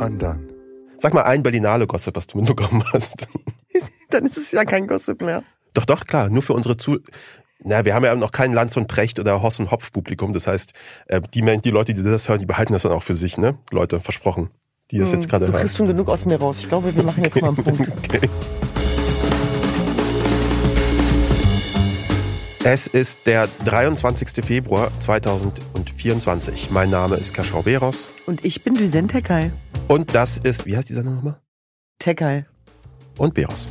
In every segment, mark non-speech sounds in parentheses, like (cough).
Undone. Sag mal ein Berlinale Gossip, was du mitbekommen hast. (laughs) Dann ist es ja kein Gossip mehr. Doch, doch, klar, nur für unsere Zu... Na, wir haben ja noch kein Lanz und Precht oder Hoss und Hopf Publikum. Das heißt, äh, die, die Leute, die das hören, die behalten das dann auch für sich, ne? Leute, versprochen. Die das jetzt gerade Hm, Du hören. kriegst schon genug aus mir raus. Ich glaube, wir machen jetzt mal einen Punkt. (laughs) Okay. Es ist der 23. Februar 2024. Mein Name ist Kaschau Beros Und ich bin Düsen Tekal. Und das ist, wie heißt die Sendung nochmal? Tekal. Und Beros.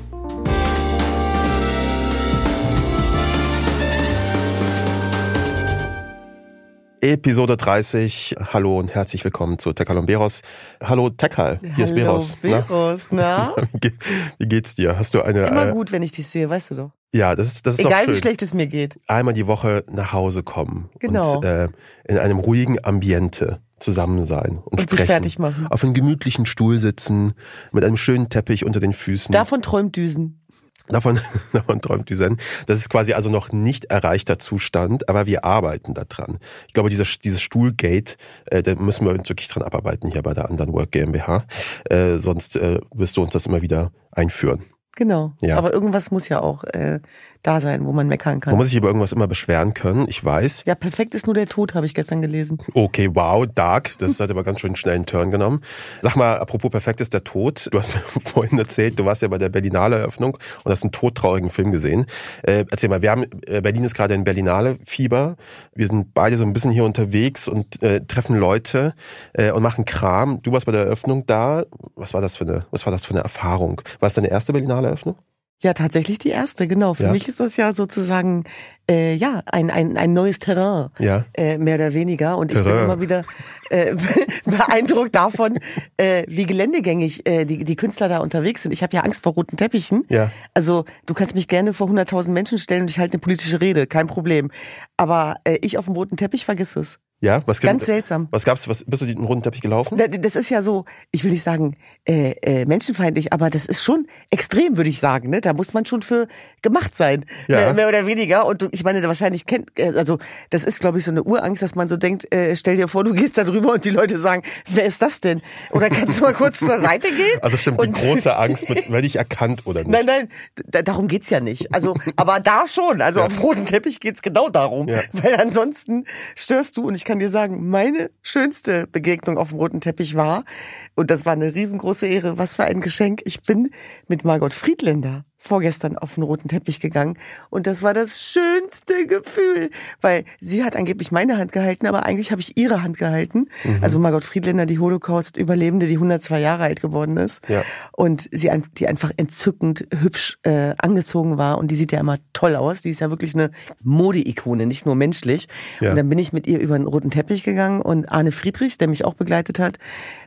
Episode 30. Hallo und herzlich willkommen zu Tekal und Beros. Hallo Tekal, hier ist Hallo, Beros. Na? Beros, (laughs) na? Wie ge- Wie geht's dir? Hast du eine Immer äh, gut, wenn ich dich sehe, weißt du doch. Ja, das ist das ist Egal schön. wie schlecht es mir geht. einmal die Woche nach Hause kommen Genau. und äh, in einem ruhigen Ambiente zusammen sein und, Und sprechen. fertig machen. Auf einem gemütlichen Stuhl sitzen, mit einem schönen Teppich unter den Füßen. Davon träumt Düsen. davon, (laughs) davon träumt die Zen. Das ist quasi also noch nicht erreichter Zustand, aber wir arbeiten daran. Ich glaube, dieser, dieses Stuhlgate, äh, da müssen wir uns wirklich dran abarbeiten hier bei der anderen Work GmbH. Äh, sonst äh, wirst du uns das immer wieder einführen. Genau. Ja. Aber irgendwas muss ja auch äh, da sein, wo man meckern Man kann. muss sich über irgendwas immer beschweren können. Ich weiß, Ja, perfekt ist nur der Tod, habe ich gestern gelesen. Okay, wow, dark. Das hat aber ganz schön schnell einen Turn genommen. Sag mal, apropos perfekt ist der Tod. Du hast (laughs) mir vorhin erzählt, du warst ja bei der Berlinale Eröffnung und hast einen todtraurigen Film gesehen. Äh, erzähl mal, wir haben, äh, Berlin ist gerade in Berlinale Fieber. Wir sind beide so ein bisschen hier unterwegs und äh, treffen Leute äh, und machen Kram. Du warst bei der Eröffnung da. Was war das für eine, was war das für eine Erfahrung? War es deine erste Berlinale Eröffnung? Ja, tatsächlich die erste, genau. Für Ja. mich ist das ja sozusagen äh, ja ein, ein, ein neues Terrain. Ja. äh, mehr oder weniger. Und ich bin Terrain. immer wieder äh, (laughs) beeindruckt davon, äh, wie geländegängig äh, die, die Künstler da unterwegs sind. Ich habe ja Angst vor roten Teppichen. Ja. Also du kannst mich gerne vor 100.000 Menschen stellen und ich halte eine politische Rede, kein Problem. Aber äh, ich auf dem roten Teppich, vergiss es. Ja, was Ganz seltsam. Was gab's? Was bist du den roten Teppich gelaufen? Da- Das ist ja so, ich will nicht sagen äh, äh, menschenfeindlich, aber das ist schon extrem, würde ich sagen. Ne? Da muss man schon für gemacht sein, Ja. mehr, oder weniger. Und du, ich meine, wahrscheinlich kennt, äh, also das ist, glaube ich, so eine Urangst, dass man so denkt, äh, stell dir vor, du gehst da drüber und die Leute sagen, wer ist das denn? Oder kannst du mal kurz zur Seite gehen? Also stimmt, die Und- große Angst, (laughs) mit, werde ich erkannt oder nicht? Nein, nein, da, darum geht's ja nicht. Also, aber da schon. Also auf roten Teppich geht's genau darum. Ja. Weil ansonsten störst du, und ich kann dir sagen, meine schönste Begegnung auf dem roten Teppich war, und das war eine riesengroße Ehre, was für ein Geschenk. Ich bin mit Margot Friedländer vorgestern auf den roten Teppich gegangen und das war das schönste Gefühl, weil sie hat angeblich meine Hand gehalten, aber eigentlich habe ich ihre Hand gehalten. Mhm. Also Margot Friedländer, die Holocaust-Überlebende, die 102 Jahre alt geworden ist Ja. und sie die einfach entzückend hübsch äh, angezogen war und die sieht ja immer toll aus. Die ist ja wirklich eine Modeikone, nicht nur menschlich. Ja. Und dann bin ich mit ihr über den roten Teppich gegangen und Arne Friedrich, der mich auch begleitet hat,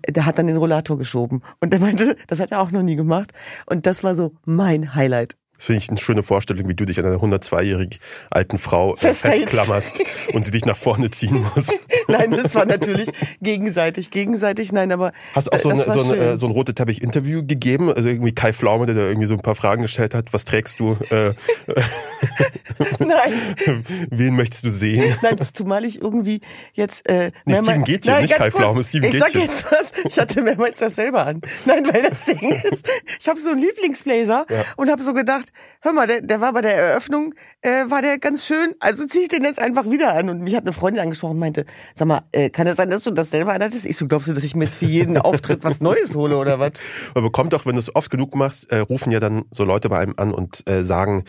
der hat dann den Rollator geschoben und der meinte, das hat er auch noch nie gemacht und das war so mein Highlight. Highlight. Das finde ich eine schöne Vorstellung, wie du dich an einer 102-jährig alten Frau äh, Festhältst. festklammerst und sie dich nach vorne ziehen muss. (laughs) Nein, das war natürlich gegenseitig, gegenseitig, nein, aber Hast du auch so, äh, so, ein, schön. äh, so ein rote Teppich-Interview gegeben? Also irgendwie Kai Pflaume, der da irgendwie so ein paar Fragen gestellt hat. Was trägst du? Äh, (laughs) Nein. (laughs) wen möchtest du sehen? Nein, das zumal ich irgendwie jetzt äh, Nee, Steven Gätchen, Nein, nicht ganz Kai kurz. Pflaume, Steven Ich sag Gätchen. jetzt was. Ich hatte mehrmals das selber an. Nein, weil das Ding ist, ich habe so einen Lieblingsblazer Ja. und habe so gedacht, hör mal, der, der war bei der Eröffnung, äh, war der ganz schön. Also ziehe ich den jetzt einfach wieder an. Und mich hat eine Freundin angesprochen und meinte, sag mal, äh, kann es sein, dass du das selber anhattest? Ich so, glaubst du, dass ich mir jetzt für jeden (laughs) Auftritt was Neues hole oder was? Man bekommt auch, wenn du es oft genug machst, äh, rufen ja dann so Leute bei einem an und äh, sagen,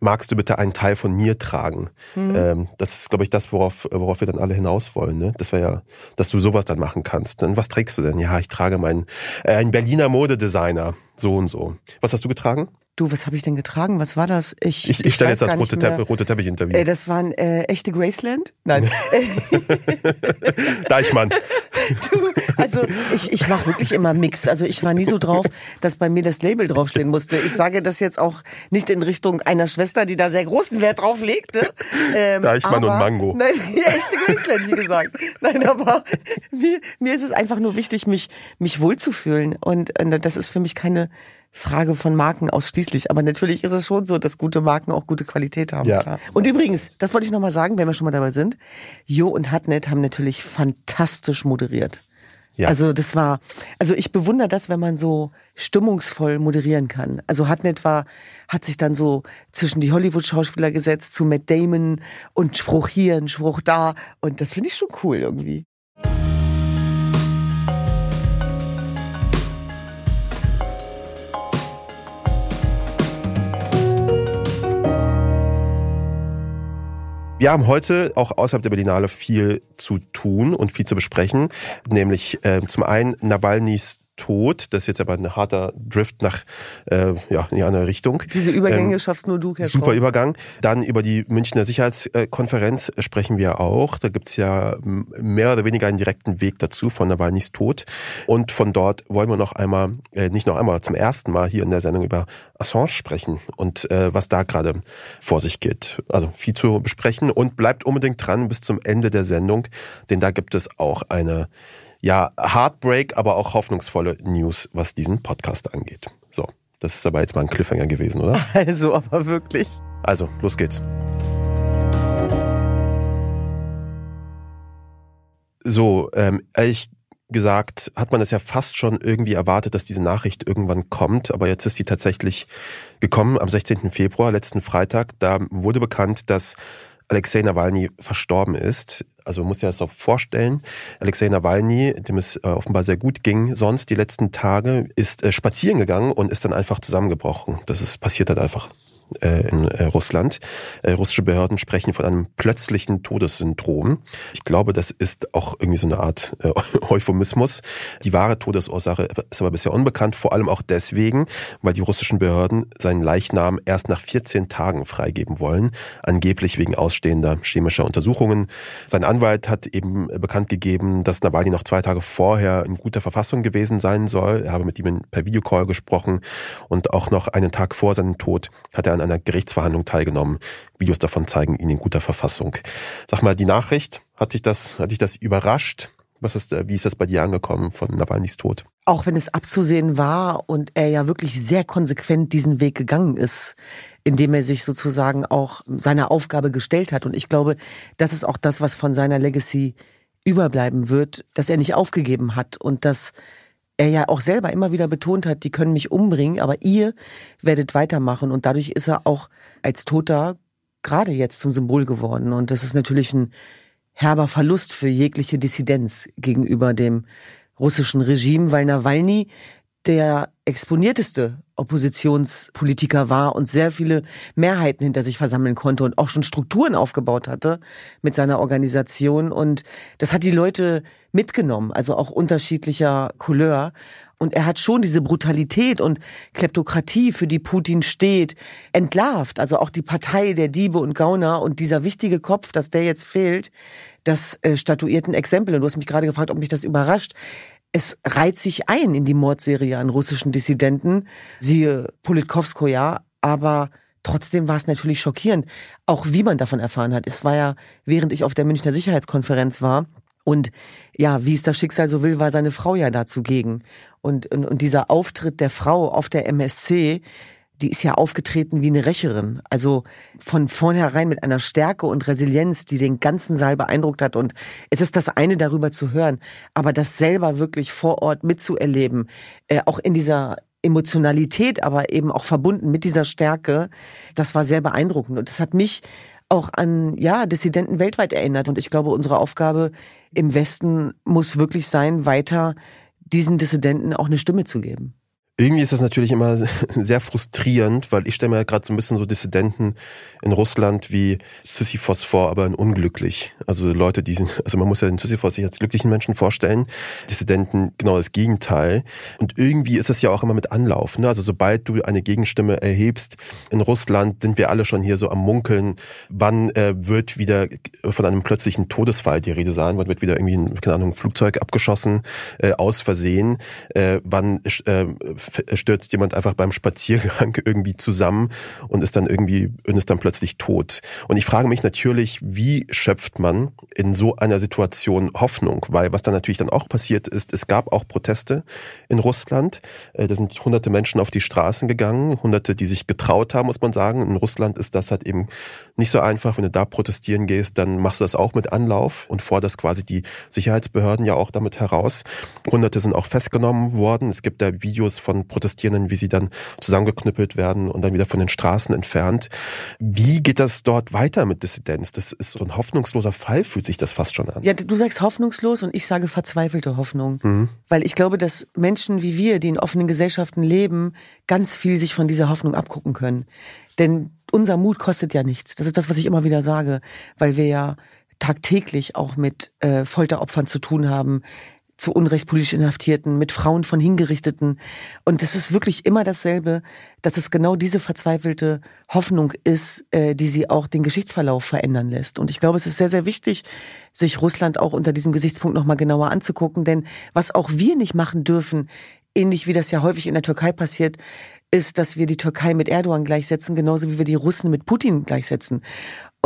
magst du bitte einen Teil von mir tragen? Mhm. Ähm, das ist, glaube ich, das, worauf, worauf wir dann alle hinaus wollen. Ne? Das wäre ja, dass du sowas dann machen kannst. Dann was trägst du denn? Ja, ich trage meinen, äh, einen Berliner Modedesigner, so und so. Was hast du getragen? Du, was habe ich denn getragen? Was war das? Ich, ich stelle weiß jetzt das rote. Tepp rote Teppich-Interview. Äh, das waren äh, echte Graceland? Nein. (laughs) Deichmann. (laughs) Du, also ich, ich mache wirklich immer Mix. Also ich war nie so drauf, dass bei mir das Label draufstehen musste. Ich sage das jetzt auch nicht in Richtung einer Schwester, die da sehr großen Wert drauf legt. Ne? Ähm, Deichmann und aber- Mango. Nein, (laughs) echte Graceland, wie gesagt. Nein, aber mir, mir ist es einfach nur wichtig, mich, mich wohlzufühlen. Und äh, das ist für mich keine Frage von Marken ausschließlich. Aber natürlich ist es schon so, dass gute Marken auch gute Qualität haben. Ja. Klar. Und übrigens, das wollte ich nochmal sagen, wenn wir schon mal dabei sind. Jo und Hatnet haben natürlich fantastisch moderiert. Ja. Also das war, also ich bewundere das, wenn man so stimmungsvoll moderieren kann. Also Hartnett war, hat sich dann so zwischen die Hollywood-Schauspieler gesetzt zu Matt Damon und Spruch hier, ein Spruch da und das finde ich schon cool irgendwie. Wir haben heute auch außerhalb der Berlinale viel zu tun und viel zu besprechen, nämlich äh, zum einen Nawalnys Tod. Das ist jetzt aber ein harter Drift nach äh, ja, in eine Richtung. Diese Übergänge ähm, schaffst nur du, Herr Super Übergang. Dann über die Münchner Sicherheitskonferenz sprechen wir auch. Da gibt's ja mehr oder weniger einen direkten Weg dazu von Nawalnys Tod. Und von dort wollen wir noch einmal, äh, nicht noch einmal, zum ersten Mal hier in der Sendung über Assange sprechen und äh, was da gerade vor sich geht. Also viel zu besprechen und bleibt unbedingt dran bis zum Ende der Sendung, denn da gibt es auch eine ja, Heartbreak, aber auch hoffnungsvolle News, was diesen Podcast angeht. So, das ist aber jetzt mal ein Cliffhanger gewesen, oder? (laughs) Also, aber wirklich. Also, los geht's. So, ähm, ehrlich gesagt, hat man es ja fast schon irgendwie erwartet, dass diese Nachricht irgendwann kommt, aber jetzt ist sie tatsächlich gekommen am 16. Februar, letzten Freitag. Da wurde bekannt, dass Alexei Nawalny verstorben ist. Also man muss sich das auch vorstellen. Alexei Nawalny, dem es äh, offenbar sehr gut ging, sonst die letzten Tage, ist äh, spazieren gegangen und ist dann einfach zusammengebrochen. Das ist passiert halt einfach in äh, Russland. Äh, russische Behörden sprechen von einem plötzlichen Todessyndrom. Ich glaube, das ist auch irgendwie so eine Art äh, (laughs) Euphemismus. Die wahre Todesursache ist aber bisher unbekannt, vor allem auch deswegen, weil die russischen Behörden seinen Leichnam erst nach 14 Tagen freigeben wollen, angeblich wegen ausstehender chemischer Untersuchungen. Sein Anwalt hat eben bekannt gegeben, dass Nawalny noch zwei Tage vorher in guter Verfassung gewesen sein soll. Er habe mit ihm per Videocall gesprochen und auch noch einen Tag vor seinem Tod hat er an einer Gerichtsverhandlung teilgenommen. Videos davon zeigen ihn in guter Verfassung. Sag mal, die Nachricht, hat dich das, hat dich das überrascht? Was ist, wie ist das bei dir angekommen von Nawalnys Tod? Auch wenn es abzusehen war und er ja wirklich sehr konsequent diesen Weg gegangen ist, indem er sich sozusagen auch seiner Aufgabe gestellt hat. Und ich glaube, das ist auch das, was von seiner Legacy überbleiben wird, dass er nicht aufgegeben hat und dass er ja auch selber immer wieder betont hat, die können mich umbringen, aber ihr werdet weitermachen. Und dadurch ist er auch als Toter gerade jetzt zum Symbol geworden. Und das ist natürlich ein herber Verlust für jegliche Dissidenz gegenüber dem russischen Regime, weil Nawalny der exponierteste Oppositionspolitiker war und sehr viele Mehrheiten hinter sich versammeln konnte und auch schon Strukturen aufgebaut hatte mit seiner Organisation. Und das hat die Leute mitgenommen, also auch unterschiedlicher Couleur. Und er hat schon diese Brutalität und Kleptokratie, für die Putin steht, entlarvt. Also auch die Partei der Diebe und Gauner und dieser wichtige Kopf, dass der jetzt fehlt, das äh, statuiert ein Exempel. Und du hast mich gerade gefragt, ob mich das überrascht es reiht sich ein in die Mordserie an russischen Dissidenten, siehe Politkovskoja, aber trotzdem war es natürlich schockierend, auch wie man davon erfahren hat. Es war ja, während ich auf der Münchner Sicherheitskonferenz war, und ja, wie es das Schicksal so will, war seine Frau ja da zugegen. Und, und, und dieser Auftritt der Frau auf der MSC, die ist ja aufgetreten wie eine Rächerin. Also von vornherein mit einer Stärke und Resilienz, die den ganzen Saal beeindruckt hat. Und es ist das eine, darüber zu hören, aber das selber wirklich vor Ort mitzuerleben, äh, auch in dieser Emotionalität, aber eben auch verbunden mit dieser Stärke, das war sehr beeindruckend. Und das hat mich auch an ja Dissidenten weltweit erinnert. Und ich glaube, unsere Aufgabe im Westen muss wirklich sein, weiter diesen Dissidenten auch eine Stimme zu geben. Irgendwie ist das natürlich immer (laughs) sehr frustrierend, weil ich stelle mir gerade so ein bisschen so Dissidenten in Russland wie Sisyphos vor, aber in unglücklich. Also Leute, die sind, (laughs) also man muss ja den Sisyphos sich als glücklichen Menschen vorstellen. Dissidenten genau das Gegenteil. Und irgendwie ist es ja auch immer mit Anlauf. Ne? Also sobald du eine Gegenstimme erhebst in Russland, sind wir alle schon hier so am Munkeln. Wann äh, wird wieder von einem plötzlichen Todesfall die Rede sein? Wann wird wieder irgendwie ein, keine Ahnung, ein Flugzeug abgeschossen äh, aus Versehen? Äh, wann äh, stürzt jemand einfach beim Spaziergang (laughs) irgendwie zusammen und ist dann irgendwie und ist dann plötzlich tot. Und ich frage mich natürlich, wie schöpft man in so einer Situation Hoffnung? Weil was dann natürlich dann auch passiert ist, es gab auch Proteste in Russland. Äh, da sind hunderte Menschen auf die Straßen gegangen, hunderte, die sich getraut haben, muss man sagen. In Russland ist das halt eben nicht so einfach. Wenn du da protestieren gehst, dann machst du das auch mit Anlauf und forderst quasi die Sicherheitsbehörden ja auch damit heraus. Hunderte sind auch festgenommen worden. Es gibt da Videos von Protestierenden, wie sie dann zusammengeknüppelt werden und dann wieder von den Straßen entfernt. Wie geht das dort weiter mit Dissidenz? Das ist so ein hoffnungsloser Fall, fühlt sich das fast schon an. Ja, du sagst hoffnungslos und ich sage verzweifelte Hoffnung. Mhm. Weil ich glaube, dass Menschen wie wir, die in offenen Gesellschaften leben, ganz viel sich von dieser Hoffnung abgucken können. Denn unser Mut kostet ja nichts. Das ist das, was ich immer wieder sage, weil wir ja tagtäglich auch mit äh, Folteropfern zu tun haben, zu Unrecht politisch Inhaftierten, mit Frauen von Hingerichteten. Und es ist wirklich immer dasselbe, dass es genau diese verzweifelte Hoffnung ist, äh, die sie auch den Geschichtsverlauf verändern lässt. Und ich glaube, es ist sehr, sehr wichtig, sich Russland auch unter diesem Gesichtspunkt nochmal genauer anzugucken. Denn was auch wir nicht machen dürfen, ähnlich wie das ja häufig in der Türkei passiert, ist, dass wir die Türkei mit Erdogan gleichsetzen, genauso wie wir die Russen mit Putin gleichsetzen.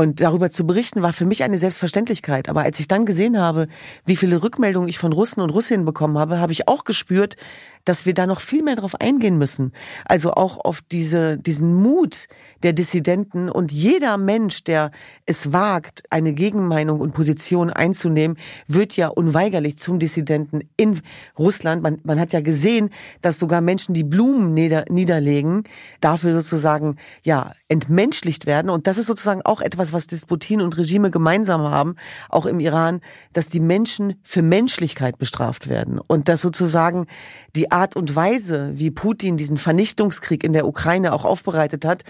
Und darüber zu berichten war für mich eine Selbstverständlichkeit. Aber als ich dann gesehen habe, wie viele Rückmeldungen ich von Russen und Russinnen bekommen habe, habe ich auch gespürt, dass wir da noch viel mehr drauf eingehen müssen. Also auch auf diese, diesen Mut der Dissidenten und jeder Mensch, der es wagt, eine Gegenmeinung und Position einzunehmen, wird ja unweigerlich zum Dissidenten in Russland. Man, man hat ja gesehen, dass sogar Menschen, die Blumen nieder, niederlegen, dafür sozusagen, ja, entmenschlicht werden. Und das ist sozusagen auch etwas, was Despotien und Regime gemeinsam haben, auch im Iran, dass die Menschen für Menschlichkeit bestraft werden. Und dass sozusagen die Art und Weise, wie Putin diesen Vernichtungskrieg in der Ukraine auch aufbereitet hat,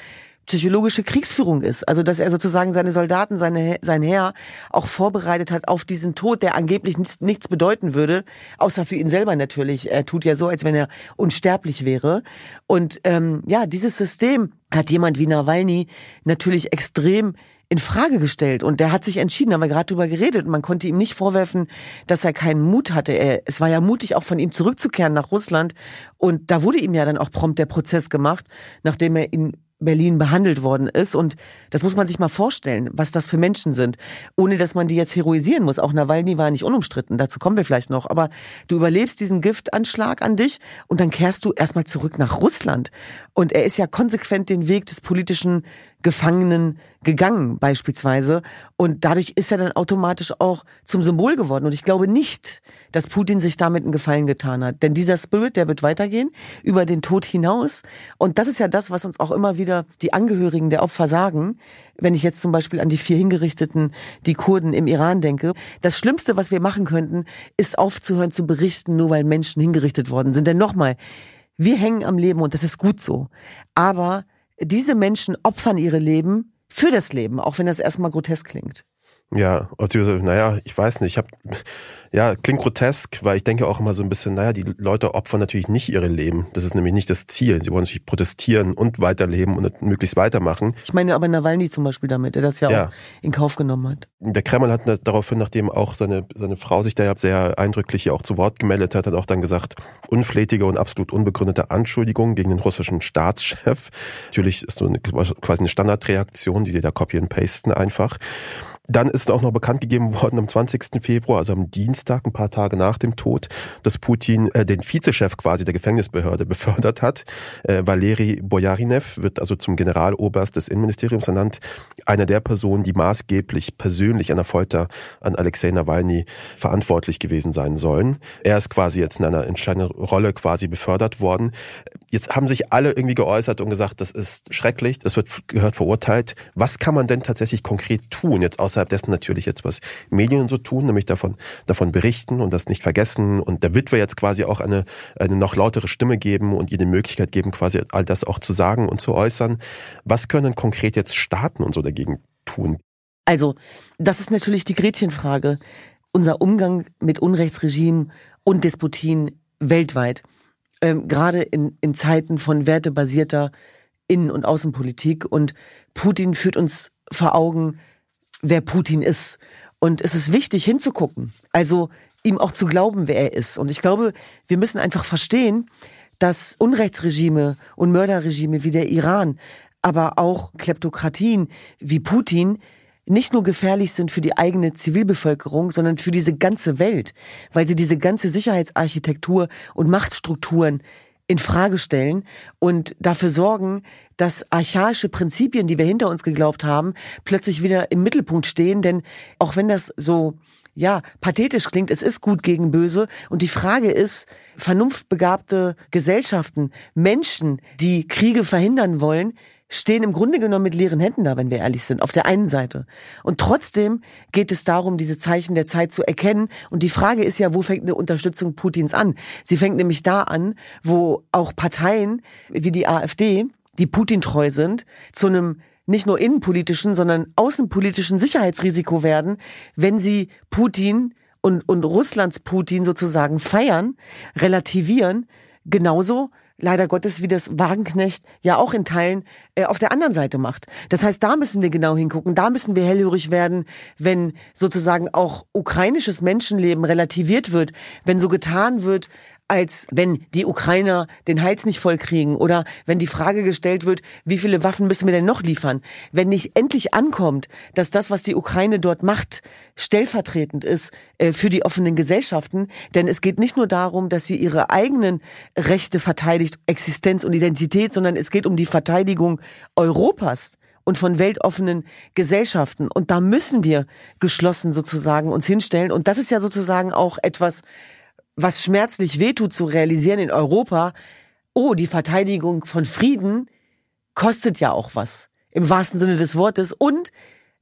psychologische Kriegsführung ist. Also dass er sozusagen seine Soldaten, seine, sein Heer auch vorbereitet hat auf diesen Tod, der angeblich nichts, bedeuten würde, außer für ihn selber natürlich. Er tut ja so, als wenn er unsterblich wäre. Und ähm, ja, dieses System hat jemand wie Nawalny natürlich extrem in Frage gestellt und der hat sich entschieden, haben wir gerade drüber geredet und man konnte ihm nicht vorwerfen, dass er keinen Mut hatte. Er, es war ja mutig, auch von ihm zurückzukehren nach Russland und da wurde ihm ja dann auch prompt der Prozess gemacht, nachdem er in Berlin behandelt worden ist. Und das muss man sich mal vorstellen, was das für Menschen sind, ohne dass man die jetzt heroisieren muss. Auch Nawalny war nicht unumstritten, dazu kommen wir vielleicht noch. Aber du überlebst diesen Giftanschlag an dich und dann kehrst du erstmal zurück nach Russland. Und er ist ja konsequent den Weg des politischen Gefangenen gegangen beispielsweise. Und dadurch ist er dann automatisch auch zum Symbol geworden. Und ich glaube nicht, dass Putin sich damit einen Gefallen getan hat. Denn dieser Spirit, der wird weitergehen über den Tod hinaus. Und das ist ja das, was uns auch immer wieder die Angehörigen der Opfer sagen. Wenn ich jetzt zum Beispiel an die vier Hingerichteten, die Kurden im Iran denke. Das Schlimmste, was wir machen könnten, ist aufzuhören zu berichten, nur weil Menschen hingerichtet worden sind. Denn nochmal, wir hängen am Leben und das ist gut so. Aber diese Menschen opfern ihre Leben für das Leben, auch wenn das erstmal grotesk klingt. Ja, naja, ich weiß nicht. Ich habe ja, klingt grotesk, weil ich denke auch immer so ein bisschen, naja, die Leute opfern natürlich nicht ihre Leben. Das ist nämlich nicht das Ziel. Sie wollen natürlich protestieren und weiterleben und möglichst weitermachen. Ich meine aber Nawalny zum Beispiel damit, der das ja, ja. auch in Kauf genommen hat. Der Kreml hat daraufhin, nachdem auch seine, seine Frau sich da ja sehr eindrücklich hier auch zu Wort gemeldet hat, hat auch dann gesagt, unflätige und absolut unbegründete Anschuldigungen gegen den russischen Staatschef. Natürlich ist so eine, quasi eine Standardreaktion, die sie da copy and pasten einfach. Dann ist auch noch bekannt gegeben worden am 20. Februar, also am Dienstag, ein paar Tage nach dem Tod, dass Putin äh, den Vizechef quasi der Gefängnisbehörde (laughs) befördert hat. Äh, Valeri Bojarinev wird also zum Generaloberst des Innenministeriums ernannt. Einer der Personen, die maßgeblich persönlich an der Folter an Alexei Nawalny verantwortlich gewesen sein sollen. Er ist quasi jetzt in einer entscheidenden Rolle quasi befördert worden. Jetzt haben sich alle irgendwie geäußert und gesagt, das ist schrecklich, das wird gehört verurteilt. Was kann man denn tatsächlich konkret tun, jetzt außerhalb dessen natürlich jetzt was Medien so tun, nämlich davon, davon berichten und das nicht vergessen und der Witwe jetzt quasi auch eine, eine noch lautere Stimme geben und ihr die Möglichkeit geben, quasi all das auch zu sagen und zu äußern. Was können konkret jetzt Staaten und so dagegen tun? Also, das ist natürlich die Gretchenfrage. Unser Umgang mit Unrechtsregimen und Despotien weltweit ähm, gerade in, in Zeiten von wertebasierter Innen- und Außenpolitik. Und Putin führt uns vor Augen, wer Putin ist. Und es ist wichtig hinzugucken, also ihm auch zu glauben, wer er ist. Und ich glaube, wir müssen einfach verstehen, dass Unrechtsregime und Mörderregime wie der Iran, aber auch Kleptokratien wie Putin nicht nur gefährlich sind für die eigene Zivilbevölkerung, sondern für diese ganze Welt, weil sie diese ganze Sicherheitsarchitektur und Machtstrukturen in Frage stellen und dafür sorgen, dass archaische Prinzipien, die wir hinter uns geglaubt haben, plötzlich wieder im Mittelpunkt stehen. Denn auch wenn das so ja, pathetisch klingt, es ist gut gegen böse. Und die Frage ist, vernunftbegabte Gesellschaften, Menschen, die Kriege verhindern wollen, stehen im Grunde genommen mit leeren Händen da, wenn wir ehrlich sind, auf der einen Seite. Und trotzdem geht es darum, diese Zeichen der Zeit zu erkennen. Und die Frage ist ja, wo fängt eine Unterstützung Putins an? Sie fängt nämlich da an, wo auch Parteien wie die AfD, die Putin treu sind, zu einem nicht nur innenpolitischen, sondern außenpolitischen Sicherheitsrisiko werden, wenn sie Putin und, und Russlands Putin sozusagen feiern, relativieren, genauso leider Gottes, wie das Wagenknecht ja auch in Teilen äh, auf der anderen Seite macht. Das heißt, da müssen wir genau hingucken, da müssen wir hellhörig werden, wenn sozusagen auch ukrainisches Menschenleben relativiert wird, wenn so getan wird, als wenn die Ukrainer den Hals nicht voll kriegen oder wenn die Frage gestellt wird, wie viele Waffen müssen wir denn noch liefern? Wenn nicht endlich ankommt, dass das, was die Ukraine dort macht, stellvertretend ist äh, für die offenen Gesellschaften, denn es geht nicht nur darum, dass sie ihre eigenen Rechte verteidigt, Existenz und Identität, sondern es geht um die Verteidigung Europas und von weltoffenen Gesellschaften. Und da müssen wir geschlossen sozusagen uns hinstellen. Und das ist ja sozusagen auch etwas, was schmerzlich wehtut zu realisieren in Europa, oh, die Verteidigung von Frieden kostet ja auch was. Im wahrsten Sinne des Wortes. Und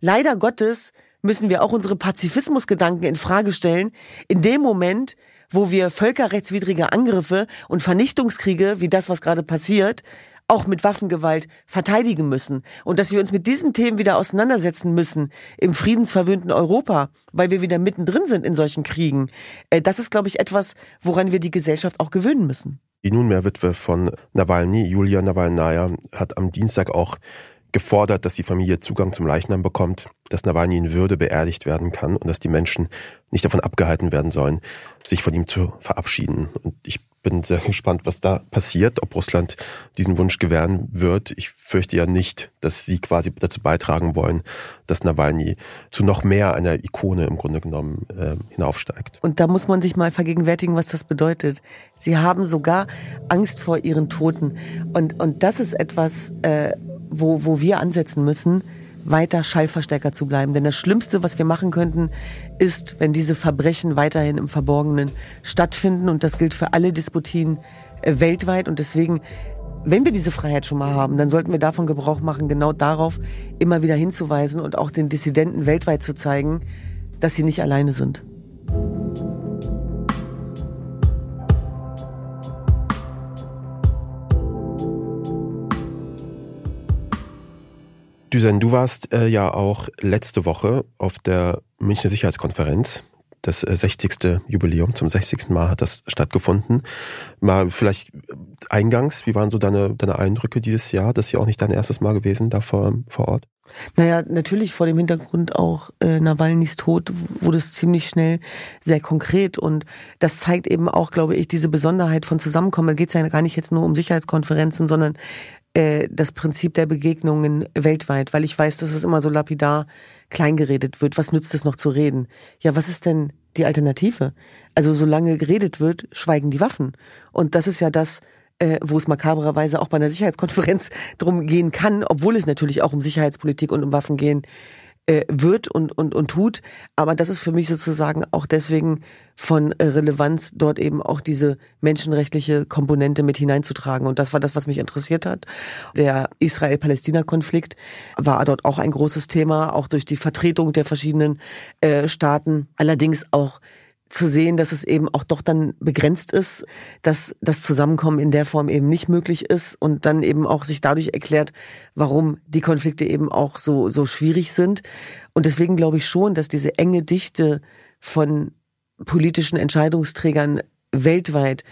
leider Gottes müssen wir auch unsere Pazifismusgedanken in Frage stellen. In dem Moment, wo wir völkerrechtswidrige Angriffe und Vernichtungskriege, wie das, was gerade passiert, auch mit Waffengewalt verteidigen müssen und dass wir uns mit diesen Themen wieder auseinandersetzen müssen im friedensverwöhnten Europa, weil wir wieder mittendrin sind in solchen Kriegen. Äh, das ist, glaube ich, etwas, woran wir die Gesellschaft auch gewöhnen müssen. Die nunmehr Witwe von Nawalny, Julia Nawalnaya, hat am Dienstag auch gefordert, dass die Familie Zugang zum Leichnam bekommt, dass Nawalny in Würde beerdigt werden kann und dass die Menschen nicht davon abgehalten werden sollen, sich von ihm zu verabschieden. Und ich bin sehr (laughs) gespannt, was da passiert, ob Russland diesen Wunsch gewähren wird. Ich fürchte ja nicht, dass sie quasi dazu beitragen wollen, dass Nawalny zu noch mehr einer Ikone im Grunde genommen äh, hinaufsteigt. Und da muss man sich mal vergegenwärtigen, was das bedeutet. Sie haben sogar Angst vor ihren Toten. Und, und das ist etwas, äh, wo, wo wir ansetzen müssen weiter Schallverstärker zu bleiben. Denn das Schlimmste, was wir machen könnten, ist, wenn diese Verbrechen weiterhin im Verborgenen stattfinden. Und das gilt für alle Disputien äh, weltweit. Und deswegen, wenn wir diese Freiheit schon mal haben, dann sollten wir davon Gebrauch machen, genau darauf immer wieder hinzuweisen und auch den Dissidenten weltweit zu zeigen, dass sie nicht alleine sind. Düsen, du warst äh, ja auch letzte Woche auf der Münchner Sicherheitskonferenz. Das äh, 60. Jubiläum, zum 60. Mal hat das stattgefunden. Mal vielleicht äh, eingangs, wie waren so deine, deine Eindrücke dieses Jahr? Das ist ja auch nicht dein erstes Mal gewesen da vor, vor Ort. Naja, natürlich vor dem Hintergrund auch äh, Nawalnys Tod wurde es ziemlich schnell sehr konkret und das zeigt eben auch, glaube ich, diese Besonderheit von Zusammenkommen. Da geht es ja gar nicht jetzt nur um Sicherheitskonferenzen, sondern äh, das Prinzip der Begegnungen weltweit, weil ich weiß, dass es immer so lapidar kleingeredet wird. Was nützt es noch zu reden? Ja, was ist denn die Alternative? Also solange geredet wird, schweigen die Waffen. Und das ist ja das, äh, wo es makabererweise auch bei einer Sicherheitskonferenz (laughs) drum gehen kann, obwohl es natürlich auch um Sicherheitspolitik und um Waffen gehen äh, wird und, und, und tut. Aber das ist für mich sozusagen auch deswegen von äh, Relevanz, dort eben auch diese menschenrechtliche Komponente mit hineinzutragen. Und das war das, was mich interessiert hat. Der Israel-Palästina-Konflikt war dort auch ein großes Thema, auch durch die Vertretung der verschiedenen äh, Staaten. Allerdings auch zu sehen, dass es eben auch doch dann begrenzt ist, dass das Zusammenkommen in der Form eben nicht möglich ist und dann eben auch sich dadurch erklärt, warum die Konflikte eben auch so, so schwierig sind. Und deswegen glaube ich schon, dass diese enge Dichte von politischen Entscheidungsträgern weltweit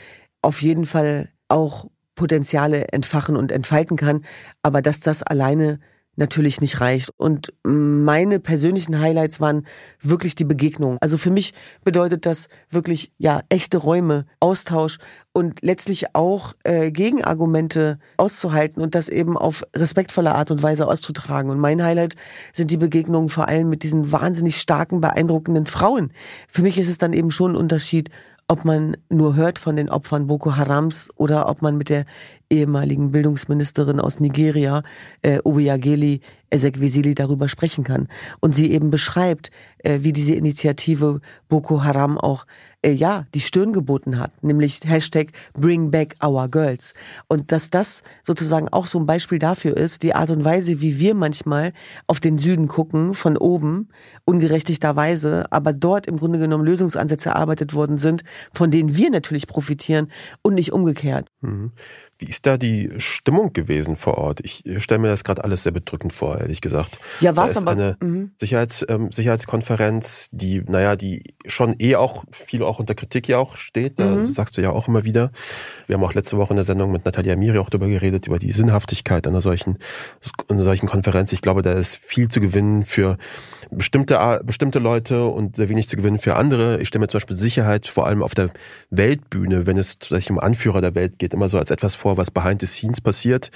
auf jeden Fall auch Potenziale entfachen und entfalten kann, aber dass das alleine natürlich nicht reicht. Und meine persönlichen Highlights waren wirklich die Begegnung. Also für mich bedeutet das wirklich ja echte Räume, Austausch und letztlich auch äh, Gegenargumente auszuhalten und das eben auf respektvolle Art und Weise auszutragen. Und mein Highlight sind die Begegnungen vor allem mit diesen wahnsinnig starken, beeindruckenden Frauen. Für mich ist es dann eben schon ein Unterschied, ob man nur hört von den Opfern Boko Harams oder ob man mit der ehemaligen Bildungsministerin aus Nigeria, äh, Obiageli Ezekwesili, darüber sprechen kann. Und sie eben beschreibt, äh, wie diese Initiative Boko Haram auch äh, ja, die Stirn geboten hat, nämlich Hashtag Bring Back Our Girls. Und dass das sozusagen auch so ein Beispiel dafür ist, die Art und Weise, wie wir manchmal auf den Süden gucken, von oben, ungerechtigterweise, aber dort im Grunde genommen Lösungsansätze erarbeitet worden sind, von denen wir natürlich profitieren und nicht umgekehrt. Mhm. Wie ist da die Stimmung gewesen vor Ort? Ich stelle mir das gerade alles sehr bedrückend vor, ehrlich gesagt. Ja, war es aber. eine mhm. Sicherheits, ähm, Sicherheitskonferenz, die, naja, die schon eh auch viel auch unter Kritik ja auch steht. Da mhm. sagst du ja auch immer wieder. Wir haben auch letzte Woche in der Sendung mit Natalia Amiri auch darüber geredet, über die Sinnhaftigkeit einer solchen, einer solchen Konferenz. Ich glaube, da ist viel zu gewinnen für bestimmte, bestimmte Leute und sehr wenig zu gewinnen für andere. Ich stelle mir zum Beispiel Sicherheit vor allem auf der Weltbühne, wenn es um Anführer der Welt geht, immer so als etwas vor, was behind the scenes passiert.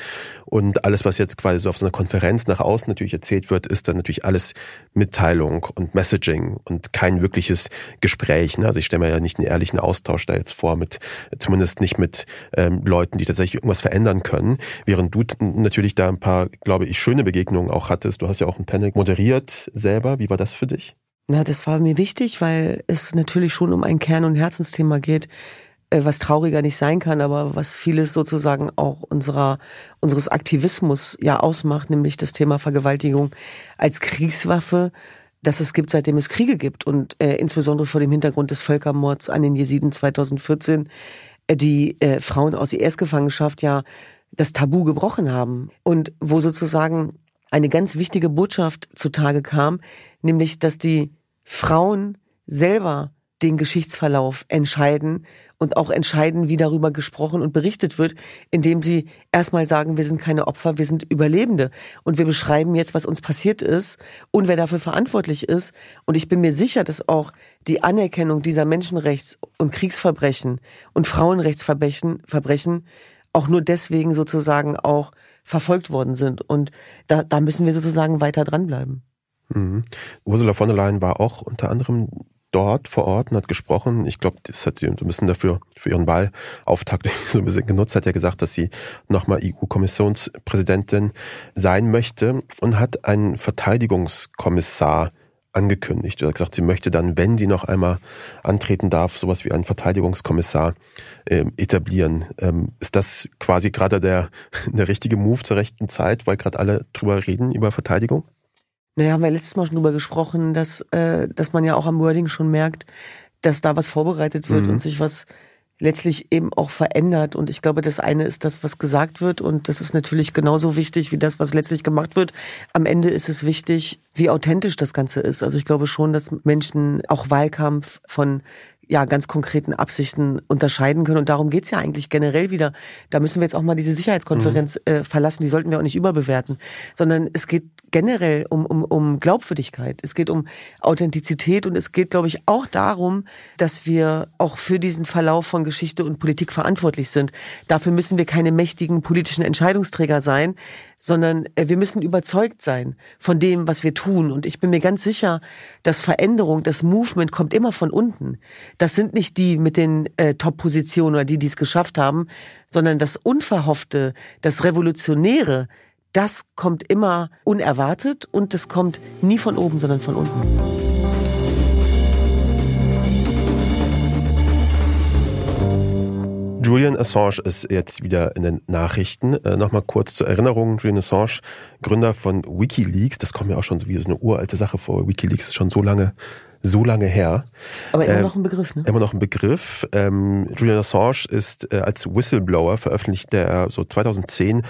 Und alles, was jetzt quasi so auf so einer Konferenz nach außen natürlich erzählt wird, ist dann natürlich alles Mitteilung und Messaging und kein wirkliches Gespräch. Ne? Also ich stelle mir ja nicht einen ehrlichen Austausch da jetzt vor, mit zumindest nicht mit ähm, Leuten, die tatsächlich irgendwas verändern können. Während du natürlich da ein paar, glaube ich, schöne Begegnungen auch hattest. Du hast ja auch ein Panel moderiert selber. Wie war das für dich? Na, das war mir wichtig, weil es natürlich schon um ein Kern- und Herzensthema geht, was trauriger nicht sein kann, aber was vieles sozusagen auch unserer, unseres Aktivismus ja ausmacht, nämlich das Thema Vergewaltigung als Kriegswaffe, dass es gibt, seitdem es Kriege gibt und äh, insbesondere vor dem Hintergrund des Völkermords an den Jesiden 2014, äh, die äh, Frauen aus IS-Gefangenschaft ja das Tabu gebrochen haben und wo sozusagen eine ganz wichtige Botschaft zutage kam, nämlich dass die Frauen selber den Geschichtsverlauf entscheiden und auch entscheiden, wie darüber gesprochen und berichtet wird, indem sie erstmal sagen, wir sind keine Opfer, wir sind Überlebende und wir beschreiben jetzt, was uns passiert ist und wer dafür verantwortlich ist. Und ich bin mir sicher, dass auch die Anerkennung dieser Menschenrechts- und Kriegsverbrechen und Frauenrechtsverbrechen Verbrechen auch nur deswegen sozusagen auch verfolgt worden sind. Und da, da müssen wir sozusagen weiter dranbleiben. Mhm. Ursula von der Leyen war auch unter anderem dort vor Ort und hat gesprochen. Ich glaube, das hat sie so ein bisschen dafür, für ihren Wahlauftakt (laughs) so ein bisschen genutzt, hat ja gesagt, dass sie nochmal EU-Kommissionspräsidentin sein möchte und hat einen Verteidigungskommissar angekündigt. Hat gesagt, sie möchte dann, wenn sie noch einmal antreten darf, sowas wie einen Verteidigungskommissar äh, etablieren. Ähm, ist das quasi gerade der, (laughs) der richtige Move zur rechten Zeit, weil gerade alle drüber reden, über Verteidigung? Naja, haben wir letztes Mal schon drüber gesprochen, dass, äh, dass man ja auch am Wording schon merkt, dass da was vorbereitet wird mhm. und sich was letztlich eben auch verändert. Und ich glaube, das eine ist das, was gesagt wird. Und das ist natürlich genauso wichtig wie das, was letztlich gemacht wird. Am Ende ist es wichtig, wie authentisch das Ganze ist. Also ich glaube schon, dass Menschen auch Wahlkampf von ja ganz konkreten Absichten unterscheiden können. Und darum geht's ja eigentlich generell wieder. Da müssen wir jetzt auch mal diese Sicherheitskonferenz mhm. äh, verlassen, die sollten wir auch nicht überbewerten, sondern es geht generell um, um, um Glaubwürdigkeit. Es geht um Authentizität und es geht, glaube ich, auch darum, dass wir auch für diesen Verlauf von Geschichte und Politik verantwortlich sind. Dafür müssen wir keine mächtigen politischen Entscheidungsträger sein, sondern äh, wir müssen überzeugt sein von dem, was wir tun. Und ich bin mir ganz sicher, dass Veränderung, das Movement kommt immer von unten. Das sind nicht die mit den äh, Top-Positionen oder die, die es geschafft haben, sondern das Unverhoffte, das Revolutionäre, das kommt immer unerwartet und das kommt nie von oben, sondern von unten. Julian Assange ist jetzt wieder in den Nachrichten. Äh, Nochmal kurz zur Erinnerung. Julian Assange, Gründer von Wikileaks. Das kommt mir auch schon so wie so eine uralte Sache vor. Wikileaks ist schon so lange so lange her. Aber immer ähm, noch ein Begriff, ne? Immer noch ein Begriff. Ähm, Julian Assange ist äh, als Whistleblower veröffentlicht er so 2010 äh,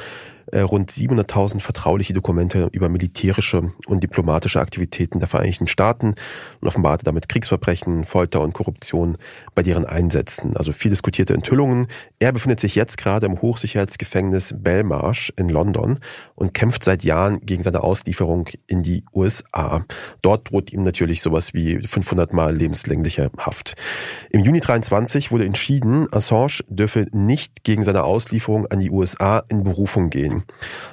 rund 700.000 vertrauliche Dokumente über militärische und diplomatische Aktivitäten der Vereinigten Staaten und offenbarte damit Kriegsverbrechen, Folter und Korruption bei deren Einsätzen. Also viel diskutierte Enthüllungen. Er befindet sich jetzt gerade im Hochsicherheitsgefängnis Belmarsh in London und kämpft seit Jahren gegen seine Auslieferung in die USA. Dort droht ihm natürlich sowas wie 500 Mal lebenslängliche Haft. Im Juni 23 wurde entschieden, Assange dürfe nicht gegen seine Auslieferung an die USA in Berufung gehen.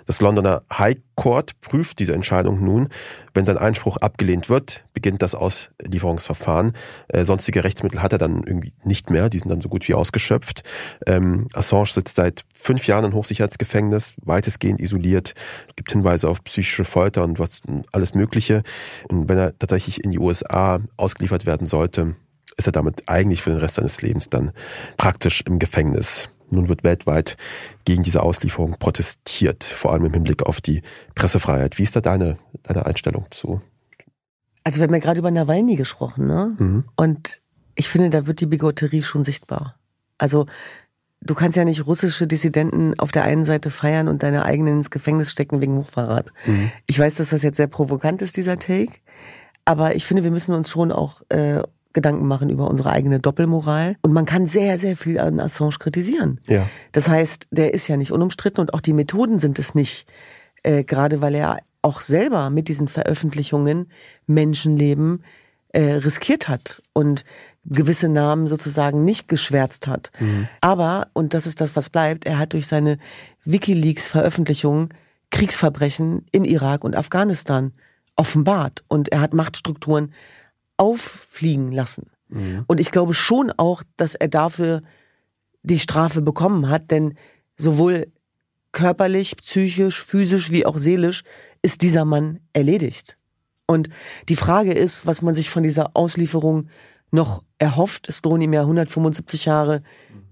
Das Londoner High Court prüft diese Entscheidung nun. Wenn sein Einspruch abgelehnt wird, beginnt das Auslieferungsverfahren. Äh, sonstige Rechtsmittel hat er dann irgendwie nicht mehr. Die sind dann so gut wie ausgeschöpft. Ähm, Assange sitzt seit fünf Jahren in Hochsicherheitsgefängnis, weitestgehend isoliert. Gibt Hinweise auf psychische Folter und was alles Mögliche. Und wenn er tatsächlich in die USA ausgeliefert werden sollte, ist er damit eigentlich für den Rest seines Lebens dann praktisch im Gefängnis. Nun wird weltweit gegen diese Auslieferung protestiert, vor allem im Hinblick auf die Pressefreiheit. Wie ist da deine, deine Einstellung zu? Also wir haben ja gerade über Nawalny gesprochen, ne? Mhm. Und ich finde, da wird die Bigotterie schon sichtbar. Also du kannst ja nicht russische Dissidenten auf der einen Seite feiern und deine eigenen ins Gefängnis stecken wegen Hochverrat. Mhm. Ich weiß, dass das jetzt sehr provokant ist, dieser Take. Aber ich finde, wir müssen uns schon auch äh, Gedanken machen über unsere eigene Doppelmoral. Und man kann sehr, sehr viel an Assange kritisieren. Ja. Das heißt, der ist ja nicht unumstritten und auch die Methoden sind es nicht. Äh, gerade weil er auch selber mit diesen Veröffentlichungen Menschenleben äh, riskiert hat und gewisse Namen sozusagen nicht geschwärzt hat. Mhm. Aber, und das ist das, was bleibt, er hat durch seine Wikileaks-Veröffentlichungen Kriegsverbrechen in Irak und Afghanistan offenbart. Und er hat Machtstrukturen auffliegen lassen. Mhm. Und ich glaube schon auch, dass er dafür die Strafe bekommen hat, denn sowohl körperlich, psychisch, physisch wie auch seelisch ist dieser Mann erledigt. Und die Frage ist, was man sich von dieser Auslieferung noch erhofft. Es drohen ihm ja 175 Jahre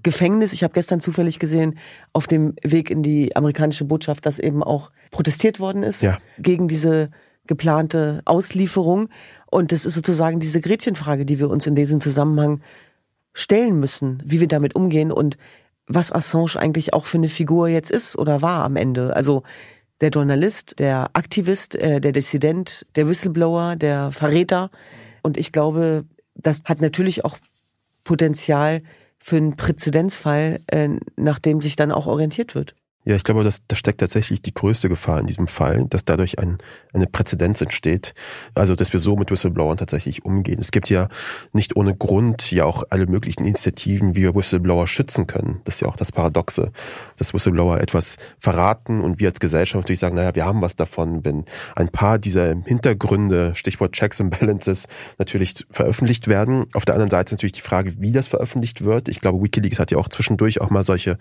Gefängnis. Ich habe gestern zufällig gesehen, auf dem Weg in die amerikanische Botschaft, dass eben auch protestiert worden ist ja. gegen diese geplante Auslieferung. Und das ist sozusagen diese Gretchenfrage, die wir uns in diesem Zusammenhang stellen müssen, wie wir damit umgehen und was Assange eigentlich auch für eine Figur jetzt ist oder war am Ende. Also der Journalist, der Aktivist, äh, der Dissident, der Whistleblower, der Verräter. Und ich glaube, das hat natürlich auch Potenzial für einen Präzedenzfall, äh, nach dem sich dann auch orientiert wird. Ja, ich glaube, das, da steckt tatsächlich die größte Gefahr in diesem Fall, dass dadurch ein, eine Präzedenz entsteht. Also, dass wir so mit Whistleblowern tatsächlich umgehen. Es gibt ja nicht ohne Grund ja auch alle möglichen Initiativen, wie wir Whistleblower schützen können. Das ist ja auch das Paradoxe, dass Whistleblower etwas verraten und wir als Gesellschaft natürlich sagen, naja, wir haben was davon, wenn ein paar dieser Hintergründe, Stichwort Checks and Balances, natürlich veröffentlicht werden. Auf der anderen Seite ist natürlich die Frage, wie das veröffentlicht wird. Ich glaube, Wikileaks hat ja auch zwischendurch auch mal solche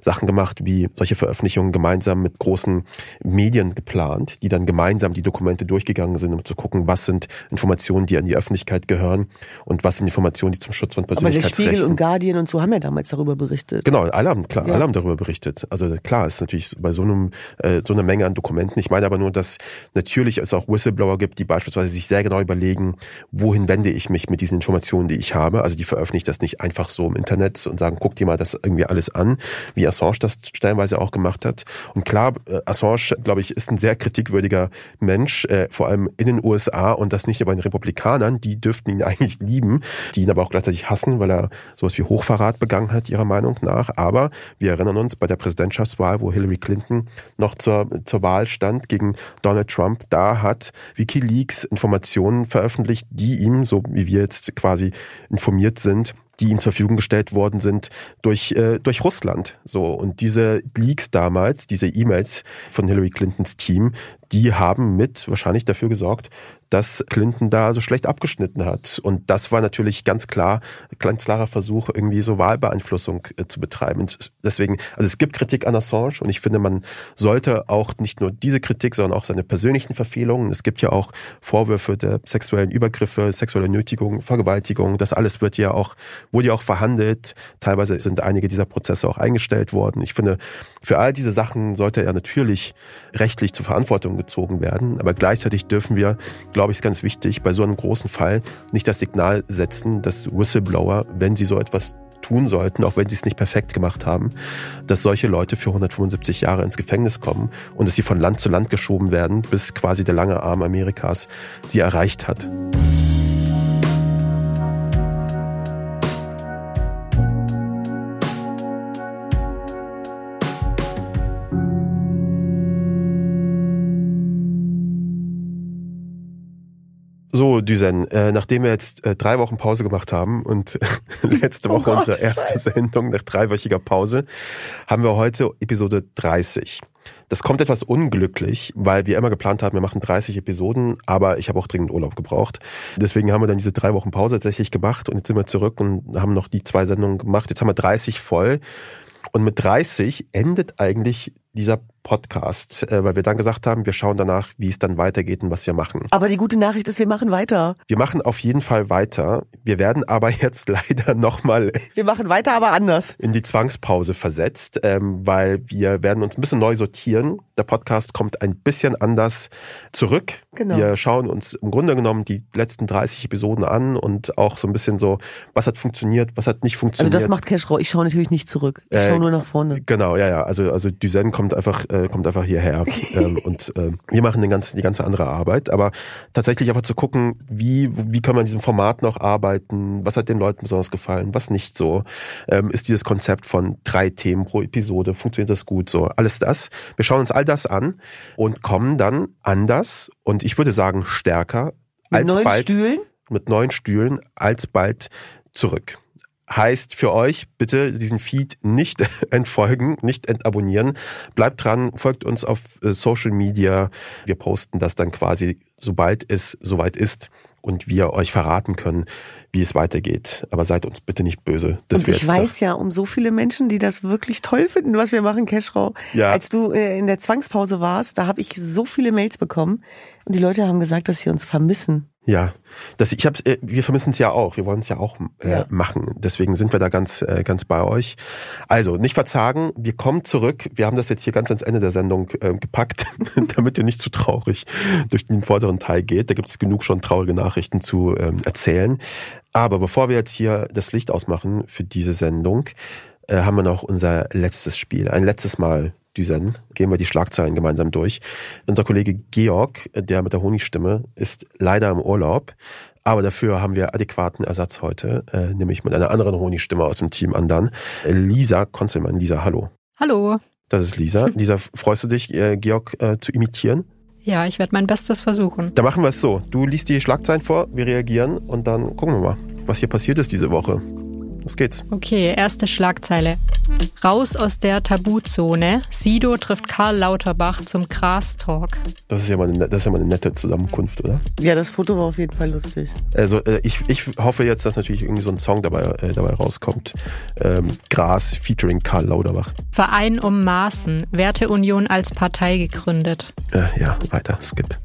Sachen gemacht, wie solche Veröffentlichungen gemeinsam mit großen Medien geplant, die dann gemeinsam die Dokumente durchgegangen sind, um zu gucken, was sind Informationen, die an die Öffentlichkeit gehören und was sind Informationen, die zum Schutz von Persönlichkeitsrechten. Aber der Spiegel und Guardian und so haben ja damals darüber berichtet. Genau, alle haben, klar, ja. alle haben darüber berichtet. Also klar, ist natürlich bei so einem äh, so einer Menge an Dokumenten. Ich meine aber nur, dass natürlich es auch Whistleblower gibt, die beispielsweise sich sehr genau überlegen, wohin wende ich mich mit diesen Informationen, die ich habe. Also die veröffentlichen das nicht einfach so im Internet und sagen, guck dir mal das irgendwie alles an, wie Assange das stellenweise auch gemacht hat. Und klar, äh, Assange, glaube ich, ist ein sehr kritikwürdiger Mensch, äh, vor allem in den USA und das nicht nur bei den Republikanern, die dürften ihn (laughs) eigentlich lieben, die ihn aber auch gleichzeitig hassen, weil er sowas wie Hochverrat begangen hat, ihrer Meinung nach. Aber wir erinnern uns bei der Präsidentschaftswahl, wo Hillary Clinton noch zur, zur Wahl stand gegen Donald Trump, da hat Wikileaks Informationen veröffentlicht, die ihm, so wie wir jetzt quasi informiert sind, die ihm zur Verfügung gestellt worden sind durch, äh, durch Russland. So. Und diese Leaks damals, diese E-Mails von Hillary Clintons Team, die haben mit wahrscheinlich dafür gesorgt, dass Clinton da so schlecht abgeschnitten hat. Und das war natürlich ganz klar, ganz klarer Versuch, irgendwie so Wahlbeeinflussung äh, zu betreiben. Und deswegen, also es gibt Kritik an Assange und ich finde, man sollte auch nicht nur diese Kritik, sondern auch seine persönlichen Verfehlungen. Es gibt ja auch Vorwürfe der sexuellen Übergriffe, sexuelle Nötigung, Vergewaltigung. Das alles wird ja auch, wurde ja auch verhandelt. Teilweise sind einige dieser Prozesse auch eingestellt worden. Ich finde, für all diese Sachen sollte er natürlich rechtlich zur Verantwortung gezogen werden. Aber gleichzeitig dürfen wir glaube ich, ist ganz wichtig, bei so einem großen Fall nicht das Signal setzen, dass Whistleblower, wenn sie so etwas tun sollten, auch wenn sie es nicht perfekt gemacht haben, dass solche Leute für 175 Jahre ins Gefängnis kommen und dass sie von Land zu Land geschoben werden, bis quasi der lange Arm Amerikas sie erreicht hat. So, Düsen, äh, nachdem wir jetzt äh, drei Wochen Pause gemacht haben und (laughs) letzte Woche oh Gott, unsere erste Scheiße. Sendung nach dreiwöchiger Pause, haben wir heute Episode 30. Das kommt etwas unglücklich, weil wir immer geplant haben, wir machen 30 Episoden, aber ich habe auch dringend Urlaub gebraucht. Deswegen haben wir dann diese drei Wochen Pause tatsächlich gemacht und jetzt sind wir zurück und haben noch die zwei Sendungen gemacht. Jetzt haben wir 30 voll. Und mit 30 endet eigentlich dieser Podcast, äh, weil wir dann gesagt haben, wir schauen danach, wie es dann weitergeht und was wir machen. Aber die gute Nachricht ist, wir machen weiter. Wir machen auf jeden Fall weiter. Wir werden (laughs) aber jetzt leider nochmal. Wir machen weiter, aber anders. In die Zwangspause versetzt, ähm, weil wir werden uns ein bisschen neu sortieren. Der Podcast kommt ein bisschen anders zurück. Genau. Wir schauen uns im Grunde genommen die letzten 30 Episoden an und auch so ein bisschen so, was hat funktioniert, was hat nicht funktioniert. Also das macht Cashrow. Ich schaue natürlich nicht zurück. Ich äh, schaue nur nach vorne. Genau, ja, ja. Also, also Düsen kommt einfach äh, kommt einfach hierher ähm, (laughs) und äh, wir machen den ganzen, die ganze andere Arbeit. Aber tatsächlich einfach zu gucken, wie, wie können wir in diesem Format noch arbeiten, was hat den Leuten besonders gefallen, was nicht so. Ähm, ist dieses Konzept von drei Themen pro Episode, funktioniert das gut so? Alles das. Wir schauen uns all das an und kommen dann anders und ich würde sagen stärker mit als neun bald Stühlen? mit neun Stühlen alsbald zurück. Heißt für euch bitte diesen Feed nicht (laughs) entfolgen, nicht entabonnieren. Bleibt dran, folgt uns auf äh, Social Media. Wir posten das dann quasi, sobald es soweit ist und wir euch verraten können, wie es weitergeht. Aber seid uns bitte nicht böse. und ich weiß ja um so viele Menschen, die das wirklich toll finden, was wir machen, Cashrow. Ja. Als du äh, in der Zwangspause warst, da habe ich so viele Mails bekommen und die Leute haben gesagt, dass sie uns vermissen. Ja, das, ich hab, äh, wir vermissen es ja auch. Wir wollen es ja auch äh, ja. machen. Deswegen sind wir da ganz, äh, ganz bei euch. Also nicht verzagen. Wir kommen zurück. Wir haben das jetzt hier ganz ans Ende der Sendung äh, gepackt, (laughs) damit ihr nicht zu traurig durch den vorderen Teil geht. Da gibt es genug schon traurige Nachrichten zu ähm, erzählen. Aber bevor wir jetzt hier das Licht ausmachen für diese Sendung, äh, haben wir noch unser letztes Spiel. Ein letztes Mal Düsen. Gehen wir die Schlagzeilen gemeinsam durch. Unser Kollege Georg, der mit der Honigstimme, ist leider im Urlaub. Aber dafür haben wir adäquaten Ersatz heute, äh, nämlich mit einer anderen Honigstimme aus dem Team anderen. Lisa Konzelmann. Lisa, hallo. Hallo. Das ist Lisa. Lisa, freust du dich, äh, Georg äh, zu imitieren? Ja, ich werde mein Bestes versuchen. Da machen wir es so. Du liest die Schlagzeilen vor, wir reagieren und dann gucken wir mal, was hier passiert ist diese Woche. Los geht's. Okay, erste Schlagzeile. Raus aus der Tabuzone. Sido trifft Karl Lauterbach zum Gras-Talk. Das ist ja mal eine, das ist ja mal eine nette Zusammenkunft, oder? Ja, das Foto war auf jeden Fall lustig. Also äh, ich, ich hoffe jetzt, dass natürlich irgendwie so ein Song dabei, äh, dabei rauskommt. Ähm, Gras featuring Karl Lauterbach. Verein um Maßen. Werteunion als Partei gegründet. Äh, ja, weiter. Skip.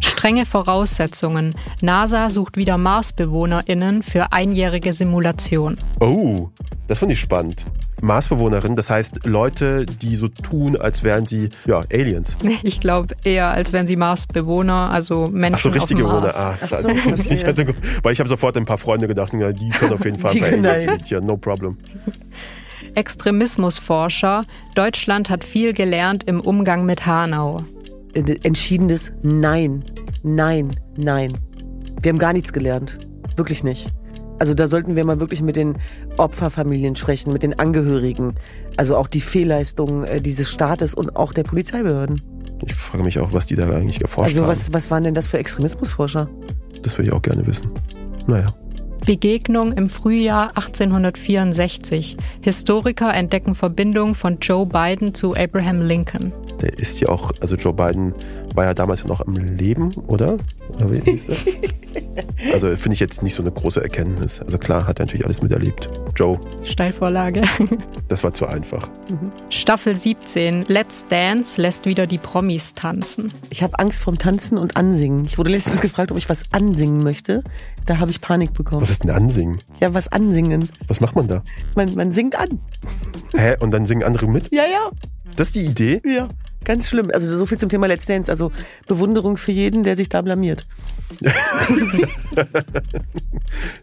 Strenge Voraussetzungen. NASA sucht wieder MarsbewohnerInnen für einjährige Simulation. Oh, das finde ich spannend. Marsbewohnerin, das heißt Leute, die so tun, als wären sie ja Aliens. (laughs) Ich glaube eher, als wären sie Marsbewohner, also Menschen Ach so, richtige auf dem Mars. Bewohner. Ah, Ach so, (laughs) ich hatte, weil ich habe sofort ein paar Freunde gedacht, ja, die können auf jeden (laughs) Fall die bei Aliens imitieren, no problem. Extremismusforscher. Deutschland hat viel gelernt im Umgang mit Hanau entschiedenes Nein, Nein, Nein. Wir haben gar nichts gelernt. Wirklich nicht. Also da sollten wir mal wirklich mit den Opferfamilien sprechen, mit den Angehörigen. Also auch die Fehlleistungen äh, dieses Staates und auch der Polizeibehörden. Ich frage mich auch, was die da eigentlich erforscht also haben. Also was, was waren denn das für Extremismusforscher? Das würde ich auch gerne wissen. Naja. Begegnung im Frühjahr 1864. Historiker entdecken Verbindung von Joe Biden zu Abraham Lincoln. Der ist ja auch, also Joe Biden war ja damals ja noch am Leben, oder? (laughs) also finde ich jetzt nicht so eine große Erkenntnis. Also klar, hat er natürlich alles miterlebt. Joe. Steilvorlage. (laughs) das war zu einfach. Mhm. Staffel 17. Let's Dance lässt wieder die Promis tanzen. Ich habe Angst vorm Tanzen und Ansingen. Ich wurde letztens gefragt, ob ich was ansingen möchte. Da habe ich Panik bekommen. Was ist denn Ansingen? Ja, was ansingen. Was macht man da? Man, man singt an. Hä? Und dann singen andere mit? Ja, ja. Das ist die Idee? Ja. Ganz schlimm. Also so viel zum Thema Let's Dance. Also Bewunderung für jeden, der sich da blamiert. (laughs)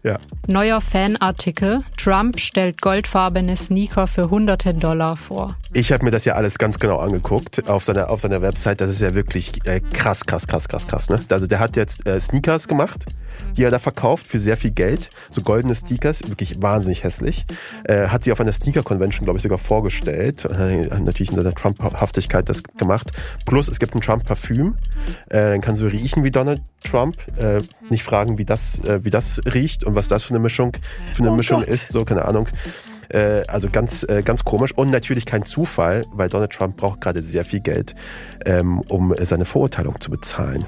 ja. Neuer Fanartikel. Trump stellt goldfarbene Sneaker für hunderte Dollar vor. Ich habe mir das ja alles ganz genau angeguckt auf seiner, auf seiner Website. Das ist ja wirklich äh, krass, krass, krass, krass, krass. Ne? Also der hat jetzt äh, Sneakers gemacht die er da verkauft für sehr viel Geld. So goldene Sneakers, wirklich wahnsinnig hässlich. Äh, hat sie auf einer Sneaker-Convention, glaube ich, sogar vorgestellt. Natürlich in seiner Trump-Haftigkeit das gemacht. Plus, es gibt ein Trump-Parfüm. Äh, kann so riechen wie Donald Trump. Äh, nicht fragen, wie das, äh, wie das riecht und was das für eine Mischung, für eine oh Mischung Gott. ist. So, keine Ahnung äh, also ganz, ganz komisch und natürlich kein Zufall, weil Donald Trump braucht gerade sehr viel Geld, ähm, um seine Verurteilung zu bezahlen.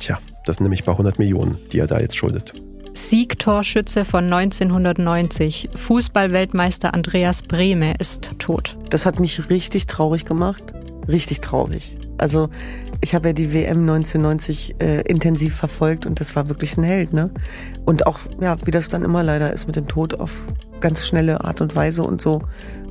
Tja, das sind nämlich bei 100 Millionen, die er da jetzt schuldet. Siegtorschütze von 1990. Fußballweltmeister Andreas Brehme ist tot. Das hat mich richtig traurig gemacht. Richtig traurig. Also ich habe ja die WM 1990 äh, intensiv verfolgt und das war wirklich ein Held, ne? Und auch, ja, wie das dann immer leider ist mit dem Tod auf ganz schnelle Art und Weise und so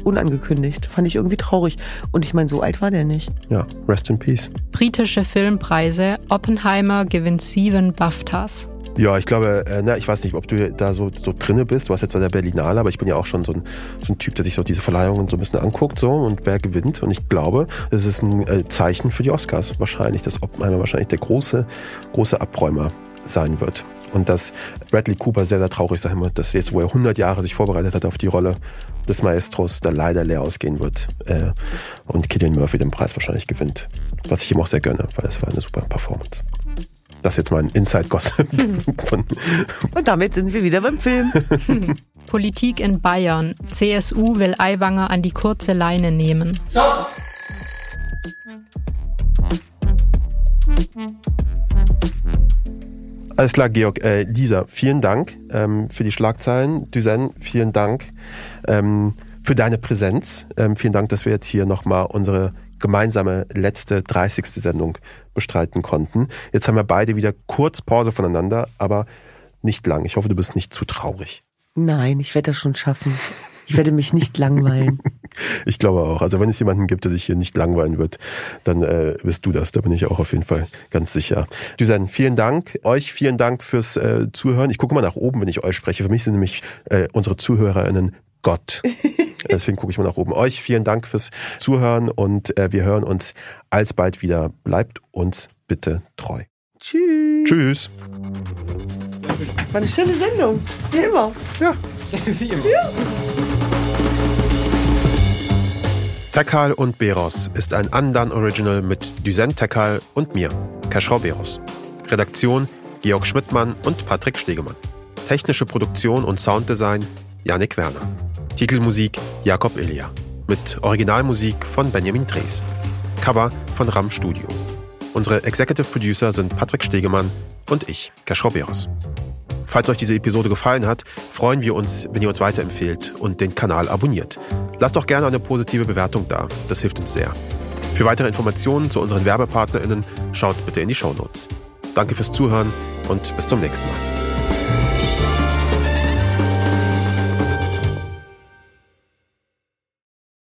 unangekündigt. Fand ich irgendwie traurig. Und ich meine, so alt war der nicht. Ja, rest in peace. Britische Filmpreise. Oppenheimer gewinnt sieben BAFTAs. Ja, ich glaube, äh, na, ich weiß nicht, ob du da so, so drinne bist. Du warst jetzt bei der Berlinale, aber ich bin ja auch schon so ein, so ein Typ, der sich so diese Verleihungen so ein bisschen anguckt so und wer gewinnt. Und ich glaube, es ist ein äh, Zeichen für die Oscars wahrscheinlich, dass Oppenheimer wahrscheinlich der große, große Abräumer sein wird. Und dass Bradley Cooper sehr, sehr traurig sein wird, dass jetzt, wo er 100 Jahre sich vorbereitet hat auf die Rolle des Maestros, da leider leer ausgehen wird. Äh, und Killian Murphy den Preis wahrscheinlich gewinnt. Was ich ihm auch sehr gönne, weil es war eine super Performance. Das ist jetzt mal ein Inside-Gossip. (laughs) Und damit sind wir wieder beim Film. (laughs) Politik in Bayern. CSU will Aiwanger an die kurze Leine nehmen. Stopp! Alles klar, Georg. Äh, Lisa, vielen Dank ähm, für die Schlagzeilen. Duzen, vielen Dank ähm, für deine Präsenz. Ähm, vielen Dank, dass wir jetzt hier nochmal unsere gemeinsame letzte 30. Sendung bestreiten konnten. Jetzt haben wir beide wieder kurz Pause voneinander, aber nicht lang. Ich hoffe, du bist nicht zu traurig. Nein, ich werde das schon schaffen. Ich werde mich nicht langweilen. (laughs) ich glaube auch. Also wenn es jemanden gibt, der sich hier nicht langweilen wird, dann äh, bist du das. Da bin ich auch auf jeden Fall ganz sicher. Düsen, vielen Dank. Euch vielen Dank fürs äh, Zuhören. Ich gucke mal nach oben, wenn ich euch spreche. Für mich sind nämlich äh, unsere ZuhörerInnen Gott. (laughs) Deswegen gucke ich mal nach oben. Euch vielen Dank fürs Zuhören und äh, wir hören uns alsbald wieder. Bleibt uns bitte treu. Tschüss. Tschüss. War eine schöne Sendung. Wie immer. Ja. (laughs) Wie immer. Ja. Tekal und Beros ist ein Andan Original mit Duzen Tekal und mir, Keschrau Beros. Redaktion Georg Schmidtmann und Patrick Stegemann. Technische Produktion und Sounddesign Janik Werner. Titelmusik Jakob Ilja. Mit Originalmusik von Benjamin Drees. Cover von Ram Studio. Unsere Executive Producer sind Patrick Stegemann und ich, Keschrau Beros. Falls euch diese Episode gefallen hat, freuen wir uns, wenn ihr uns weiterempfehlt und den Kanal abonniert. Lasst auch gerne eine positive Bewertung da, das hilft uns sehr. Für weitere Informationen zu unseren WerbepartnerInnen schaut bitte in die Show Notes. Danke fürs Zuhören und bis zum nächsten Mal.